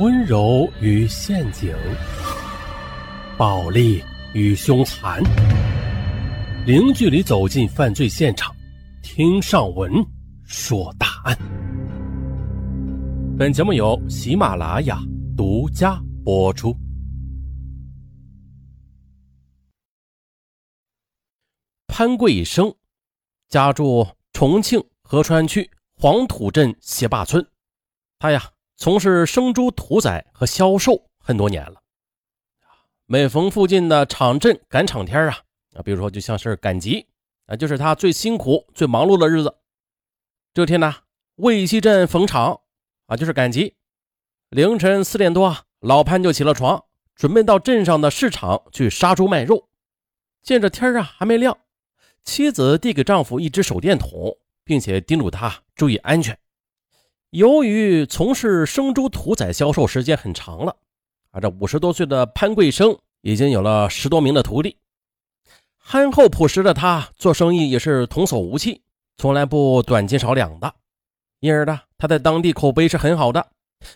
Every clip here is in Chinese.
温柔与陷阱，暴力与凶残，零距离走进犯罪现场，听上文说大案。本节目由喜马拉雅独家播出。潘贵生，家住重庆合川区黄土镇斜坝村，他呀。从事生猪屠宰和销售很多年了，每逢附近的场镇赶场天啊，啊，比如说就像是赶集啊，就是他最辛苦、最忙碌的日子。这天呢，魏西镇逢场啊，就是赶集。凌晨四点多啊，老潘就起了床，准备到镇上的市场去杀猪卖肉。见这天啊还没亮，妻子递给丈夫一只手电筒，并且叮嘱他注意安全。由于从事生猪屠宰销售时间很长了，啊，这五十多岁的潘贵生已经有了十多名的徒弟，憨厚朴实的他做生意也是童叟无欺，从来不短斤少两的，因而呢，他在当地口碑是很好的，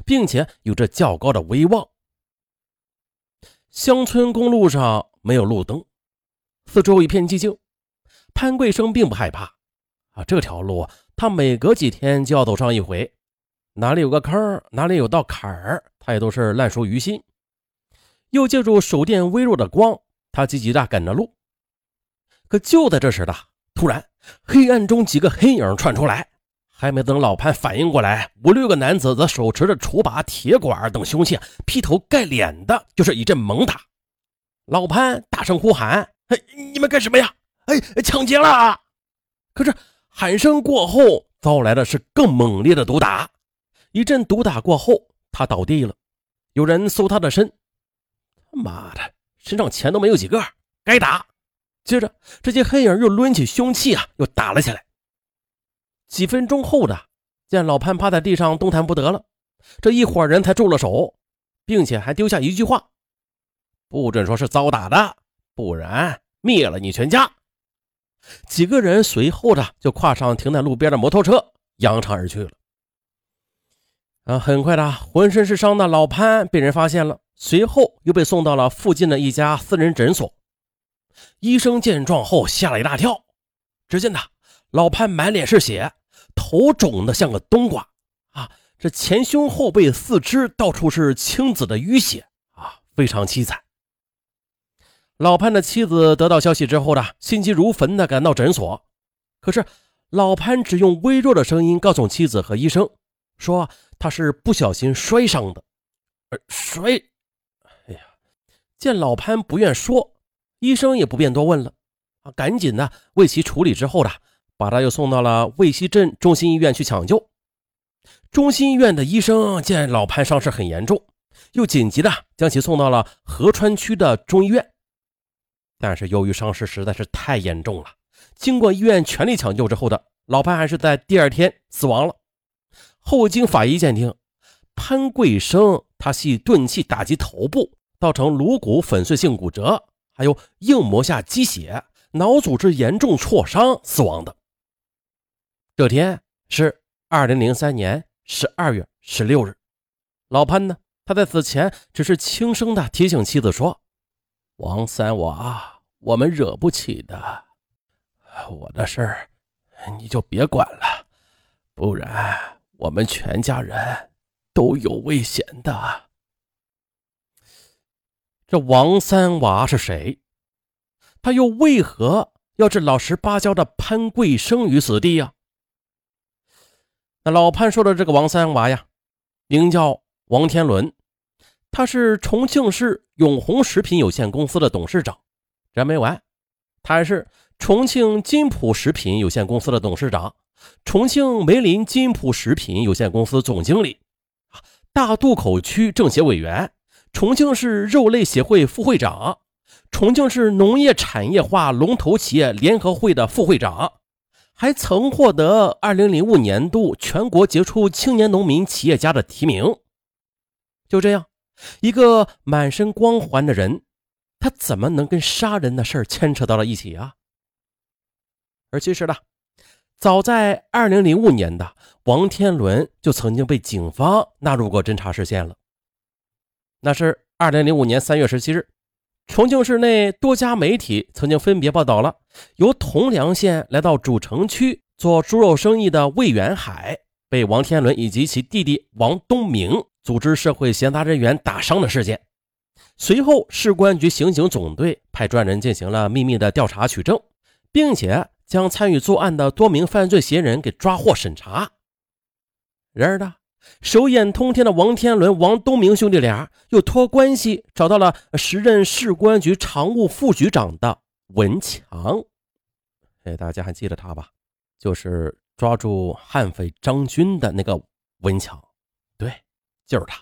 并且有着较高的威望。乡村公路上没有路灯，四周一片寂静，潘贵生并不害怕，啊，这条路他每隔几天就要走上一回。哪里有个坑，哪里有道坎儿，他也都是烂熟于心。又借助手电微弱的光，他积极的赶着路。可就在这时的，突然黑暗中几个黑影窜出来，还没等老潘反应过来，五六个男子则手持着锄把、铁管等凶器，劈头盖脸的就是一阵猛打。老潘大声呼喊：“哎，你们干什么呀？哎，抢劫了！”可是喊声过后，遭来的是更猛烈的毒打。一阵毒打过后，他倒地了。有人搜他的身，他妈的，身上钱都没有几个，该打。接着，这些黑影又抡起凶器啊，又打了起来。几分钟后的，见老潘趴在地上动弹不得了，这一伙人才住了手，并且还丢下一句话：“不准说是遭打的，不然灭了你全家。”几个人随后的就跨上停在路边的摩托车，扬长而去了。啊，很快的，浑身是伤的老潘被人发现了，随后又被送到了附近的一家私人诊所。医生见状后吓了一大跳，只见他老潘满脸是血，头肿得像个冬瓜啊！这前胸后背四肢到处是青紫的淤血啊，非常凄惨。老潘的妻子得到消息之后呢，心急如焚的赶到诊所，可是老潘只用微弱的声音告诉妻子和医生说。他是不小心摔伤的，摔！哎呀，见老潘不愿说，医生也不便多问了，啊，赶紧的为其处理之后的，把他又送到了渭西镇中心医院去抢救。中心医院的医生见老潘伤势很严重，又紧急的将其送到了合川区的中医院。但是由于伤势实在是太严重了，经过医院全力抢救之后的，老潘还是在第二天死亡了。后经法医鉴定，潘贵生他系钝器打击头部，造成颅骨粉碎性骨折，还有硬膜下积血、脑组织严重挫伤死亡的。这天是二零零三年十二月十六日。老潘呢，他在死前只是轻声的提醒妻子说：“王三娃，我们惹不起的，我的事儿你就别管了，不然。”我们全家人都有危险的。这王三娃是谁？他又为何要置老实巴交的潘贵生于死地呀？那老潘说的这个王三娃呀，名叫王天伦，他是重庆市永红食品有限公司的董事长。这没完，他还是重庆金普食品有限公司的董事长。重庆梅林金普食品有限公司总经理，大渡口区政协委员，重庆市肉类协会副会长，重庆市农业产业化龙头企业联合会的副会长，还曾获得2005年度全国杰出青年农民企业家的提名。就这样，一个满身光环的人，他怎么能跟杀人的事牵扯到了一起啊？而其实呢？早在二零零五年的王天伦就曾经被警方纳入过侦查视线了，那是二零零五年三月十七日，重庆市内多家媒体曾经分别报道了由铜梁县来到主城区做猪肉生意的魏元海被王天伦以及其弟弟王东明组织社会闲杂人员打伤的事件。随后，市公安局刑警总队派专人进行了秘密的调查取证，并且将参与作案的多名犯罪嫌疑人给抓获审查。然而呢？手眼通天的王天伦、王东明兄弟俩又托关系找到了时任市公安局常务副局长的文强。哎，大家还记得他吧？就是抓住悍匪张军的那个文强。对，就是他，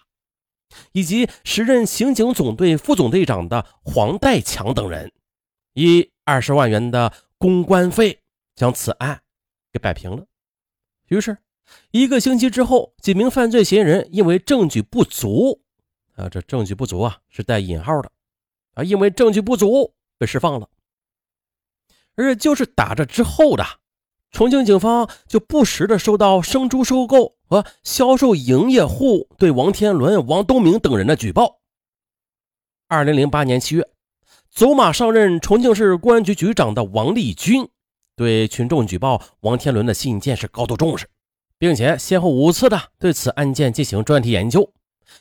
以及时任刑警总队副总队长的黄代强等人，以二十万元的公关费将此案给摆平了。于是。一个星期之后，几名犯罪嫌疑人因为证据不足，啊，这证据不足啊是带引号的，啊，因为证据不足被释放了。而就是打这之后的，重庆警方就不时的收到生猪收购和销售营业户对王天伦、王东明等人的举报。二零零八年七月，走马上任重庆市公安局局长的王立军对群众举报王天伦的信件是高度重视。并且先后五次的对此案件进行专题研究，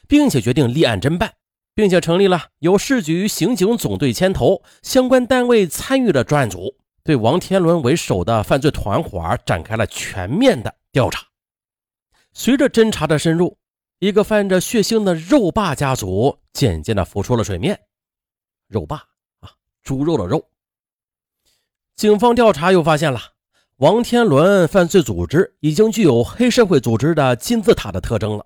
并且决定立案侦办，并且成立了由市局刑警总队牵头、相关单位参与的专案组，对王天伦为首的犯罪团伙展开了全面的调查。随着侦查的深入，一个泛着血腥的肉霸家族渐渐的浮出了水面。肉霸，猪肉的肉。警方调查又发现了。王天伦犯罪组织已经具有黑社会组织的金字塔的特征了，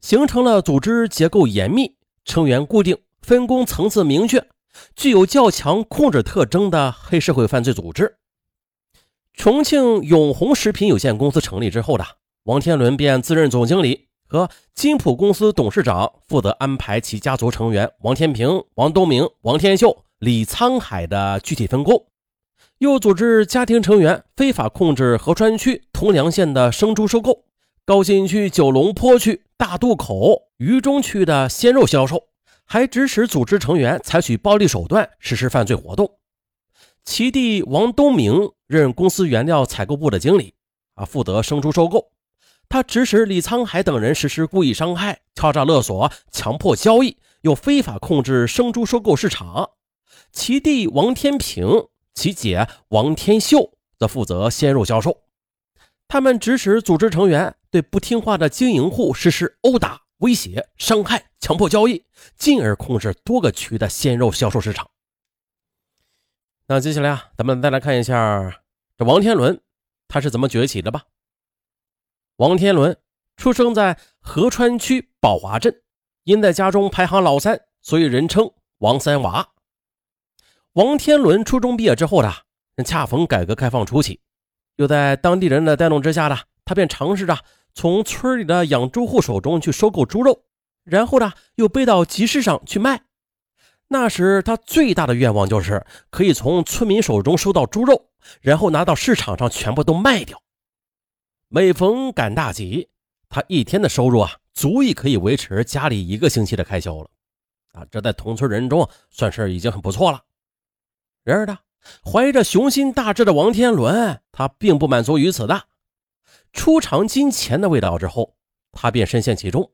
形成了组织结构严密、成员固定、分工层次明确、具有较强控制特征的黑社会犯罪组织。重庆永红食品有限公司成立之后的王天伦便自任总经理和金普公司董事长，负责安排其家族成员王天平、王东明、王天秀、李沧海的具体分工。又组织家庭成员非法控制合川区铜梁县的生猪收购，高新区九龙坡区大渡口渝中区的鲜肉销售，还指使组织成员采取暴力手段实施犯罪活动。其弟王东明任公司原料采购部的经理，啊，负责生猪收购。他指使李沧海等人实施故意伤害、敲诈勒索、强迫交易，又非法控制生猪收购市场。其弟王天平。其姐王天秀则负责鲜肉销售，他们指使组织成员对不听话的经营户实施殴打、威胁、伤害、强迫交易，进而控制多个区的鲜肉销售市场。那接下来啊，咱们再来看一下这王天伦他是怎么崛起的吧。王天伦出生在合川区宝华镇，因在家中排行老三，所以人称王三娃。王天伦初中毕业之后的，恰逢改革开放初期，又在当地人的带动之下的，他便尝试着从村里的养猪户手中去收购猪肉，然后呢，又背到集市上去卖。那时他最大的愿望就是可以从村民手中收到猪肉，然后拿到市场上全部都卖掉。每逢赶大集，他一天的收入啊，足以可以维持家里一个星期的开销了。啊，这在同村人中算是已经很不错了。然而呢，怀着雄心大志的王天伦，他并不满足于此的。初尝金钱的味道之后，他便深陷其中。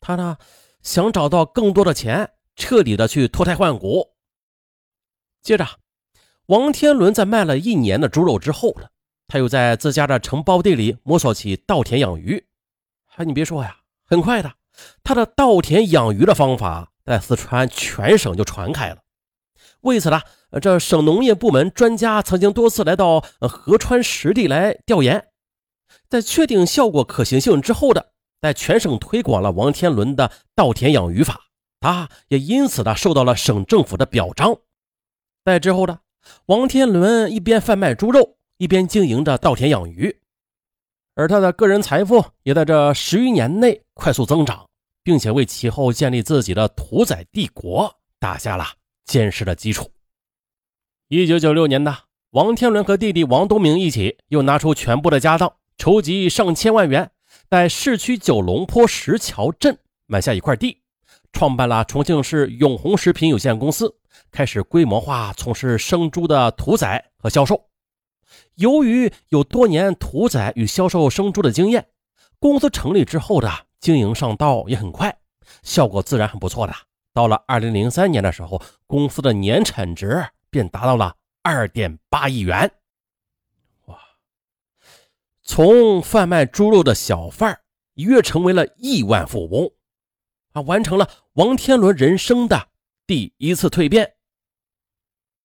他呢，想找到更多的钱，彻底的去脱胎换骨。接着，王天伦在卖了一年的猪肉之后呢，他又在自家的承包地里摸索起稻田养鱼。哎，你别说呀，很快的，他的稻田养鱼的方法在四川全省就传开了。为此呢。这省农业部门专家曾经多次来到合川实地来调研，在确定效果可行性之后的，在全省推广了王天伦的稻田养鱼法，他也因此呢受到了省政府的表彰。在之后的，王天伦一边贩卖猪肉，一边经营着稻田养鱼，而他的个人财富也在这十余年内快速增长，并且为其后建立自己的屠宰帝国打下了坚实的基础。一九九六年的王天伦和弟弟王东明一起，又拿出全部的家当，筹集上千万元，在市区九龙坡石桥镇买下一块地，创办了重庆市永红食品有限公司，开始规模化从事生猪的屠宰和销售。由于有多年屠宰与销售生猪的经验，公司成立之后的经营上道也很快，效果自然很不错的。到了二零零三年的时候，公司的年产值便达到了二点八亿元。哇！从贩卖猪肉的小贩一跃成为了亿万富翁，啊，完成了王天伦人生的第一次蜕变。